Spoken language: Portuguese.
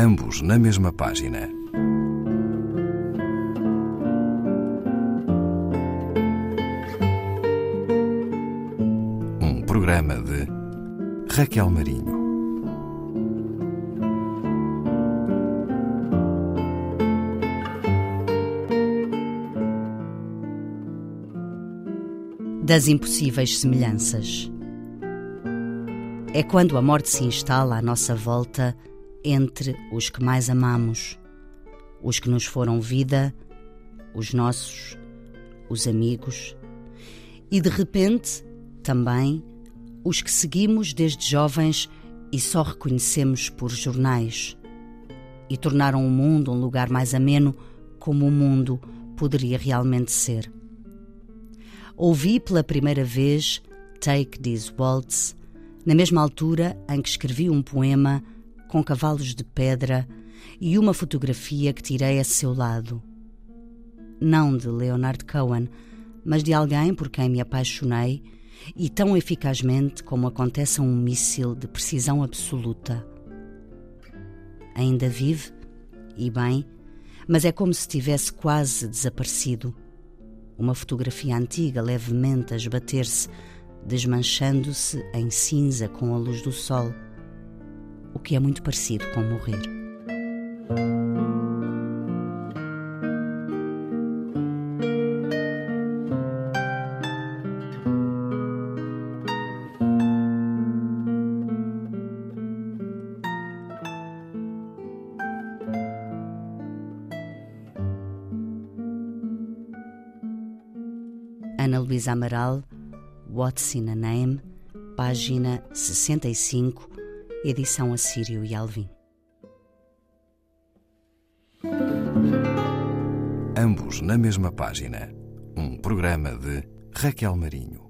ambos na mesma página. Um programa de Raquel Marinho. Das impossíveis semelhanças. É quando a morte se instala à nossa volta entre os que mais amamos, os que nos foram vida, os nossos, os amigos, e de repente também os que seguimos desde jovens e só reconhecemos por jornais, e tornaram o mundo um lugar mais ameno como o mundo poderia realmente ser. Ouvi pela primeira vez Take This Waltz na mesma altura em que escrevi um poema com cavalos de pedra e uma fotografia que tirei a seu lado. Não de Leonard Cohen, mas de alguém por quem me apaixonei e tão eficazmente como acontece a um míssil de precisão absoluta. Ainda vive, e bem, mas é como se tivesse quase desaparecido. Uma fotografia antiga levemente a esbater-se, desmanchando-se em cinza com a luz do sol o que é muito parecido com morrer. Ana Luísa Amaral, What's in a Name, página 65 edição Assírio e Alvim. Ambos na mesma página. Um programa de Raquel Marinho.